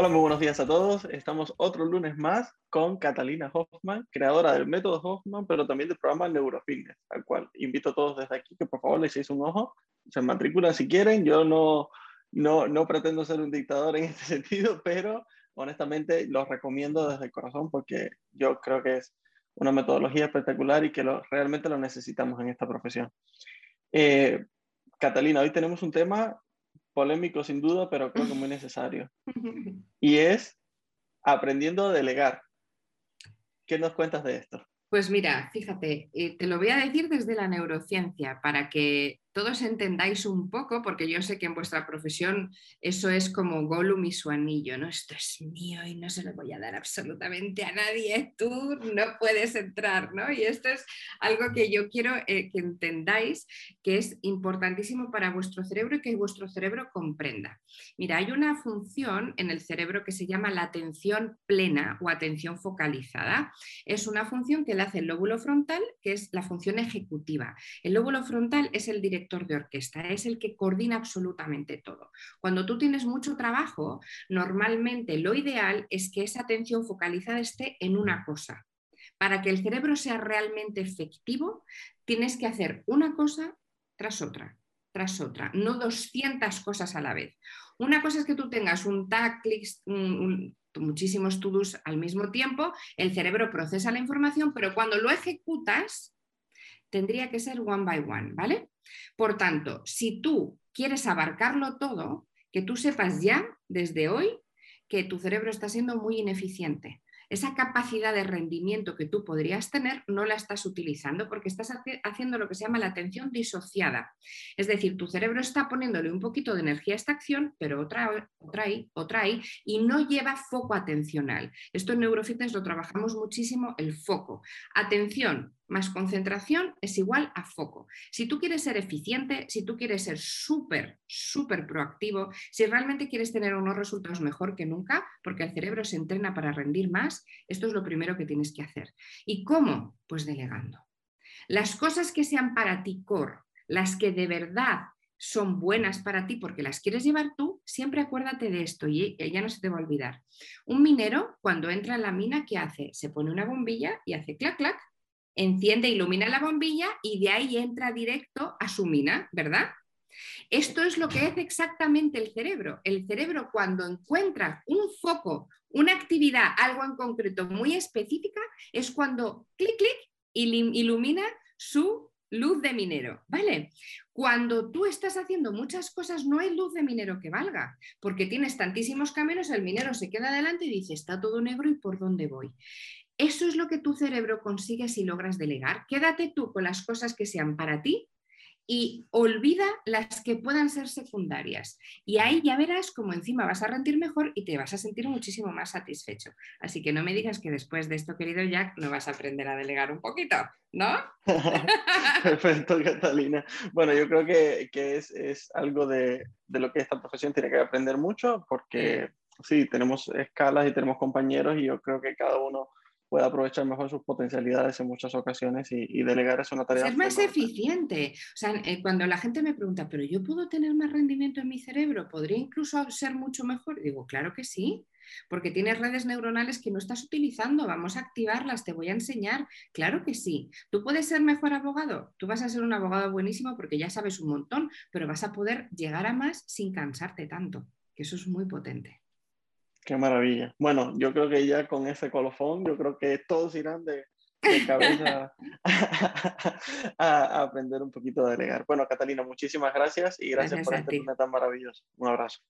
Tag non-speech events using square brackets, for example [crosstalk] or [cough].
Hola, muy buenos días a todos. Estamos otro lunes más con Catalina Hoffman, creadora del método Hoffman, pero también del programa Neurofitness, al cual invito a todos desde aquí que por favor les echéis un ojo, se matriculan si quieren. Yo no, no, no pretendo ser un dictador en este [laughs] sentido, pero honestamente los recomiendo desde el corazón porque yo creo que es una metodología espectacular y que lo, realmente lo necesitamos en esta profesión. Eh, Catalina, hoy tenemos un tema polémico sin duda, pero creo que muy necesario. [laughs] Y es aprendiendo a delegar. ¿Qué nos cuentas de esto? Pues mira, fíjate, eh, te lo voy a decir desde la neurociencia para que todos entendáis un poco, porque yo sé que en vuestra profesión eso es como Gollum y su anillo, ¿no? Esto es mío y no se lo voy a dar absolutamente a nadie, tú no puedes entrar, ¿no? Y esto es algo que yo quiero eh, que entendáis que es importantísimo para vuestro cerebro y que vuestro cerebro comprenda. Mira, hay una función en el cerebro que se llama la atención plena o atención focalizada. Es una función que le hace el lóbulo frontal, que es la función ejecutiva. El lóbulo frontal es el director de orquesta, es el que coordina absolutamente todo. Cuando tú tienes mucho trabajo, normalmente lo ideal es que esa atención focalizada esté en una cosa. Para que el cerebro sea realmente efectivo, tienes que hacer una cosa tras otra, tras otra, no 200 cosas a la vez. Una cosa es que tú tengas un tag, muchísimos to al mismo tiempo, el cerebro procesa la información, pero cuando lo ejecutas, tendría que ser one by one, ¿vale? Por tanto, si tú quieres abarcarlo todo, que tú sepas ya desde hoy que tu cerebro está siendo muy ineficiente. Esa capacidad de rendimiento que tú podrías tener no la estás utilizando porque estás haciendo lo que se llama la atención disociada. Es decir, tu cerebro está poniéndole un poquito de energía a esta acción, pero otra, otra ahí, otra ahí, y no lleva foco atencional. Esto en Neurofitness lo trabajamos muchísimo, el foco. Atención, más concentración es igual a foco. Si tú quieres ser eficiente, si tú quieres ser súper, súper proactivo, si realmente quieres tener unos resultados mejor que nunca, porque el cerebro se entrena para rendir más, esto es lo primero que tienes que hacer. ¿Y cómo? Pues delegando. Las cosas que sean para ti core, las que de verdad son buenas para ti porque las quieres llevar tú, siempre acuérdate de esto y ya no se te va a olvidar. Un minero, cuando entra en la mina, ¿qué hace? Se pone una bombilla y hace clac, clac, enciende, ilumina la bombilla y de ahí entra directo a su mina, ¿verdad? Esto es lo que es exactamente el cerebro. El cerebro cuando encuentra un foco, una actividad, algo en concreto muy específica, es cuando clic, clic, ilumina su luz de minero, ¿vale? Cuando tú estás haciendo muchas cosas, no hay luz de minero que valga, porque tienes tantísimos caminos, el minero se queda adelante y dice, está todo negro y por dónde voy. Eso es lo que tu cerebro consigue si logras delegar. Quédate tú con las cosas que sean para ti y olvida las que puedan ser secundarias. Y ahí ya verás cómo encima vas a rendir mejor y te vas a sentir muchísimo más satisfecho. Así que no me digas que después de esto, querido Jack, no vas a aprender a delegar un poquito, ¿no? [laughs] Perfecto, Catalina. Bueno, yo creo que, es, algo de, de, lo que esta profesión tiene que aprender mucho porque sí, tenemos escalas y tenemos compañeros y yo creo que cada uno puede aprovechar mejor sus potencialidades en muchas ocasiones y, delegar es una tarea. Ser más eficiente. O sea, eh, cuando la gente me pregunta, ¿pero yo puedo tener más rendimiento en mi cerebro? ¿Podría incluso ser mucho mejor? Digo, claro que sí. Porque tienes redes neuronales que no estás utilizando, vamos a activarlas, te voy a enseñar. Claro que sí. ¿Tú puedes ser mejor abogado? Tú vas a ser un abogado buenísimo porque ya sabes un montón, pero vas a poder llegar a más sin cansarte tanto, que eso es muy potente. Qué maravilla. Bueno, yo creo que ya con ese colofón, yo creo que todos irán de, cabeza [laughs] a, aprender un poquito a delegar. Bueno, Catalina, muchísimas gracias y gracias, por este tema tan maravilloso. Un abrazo.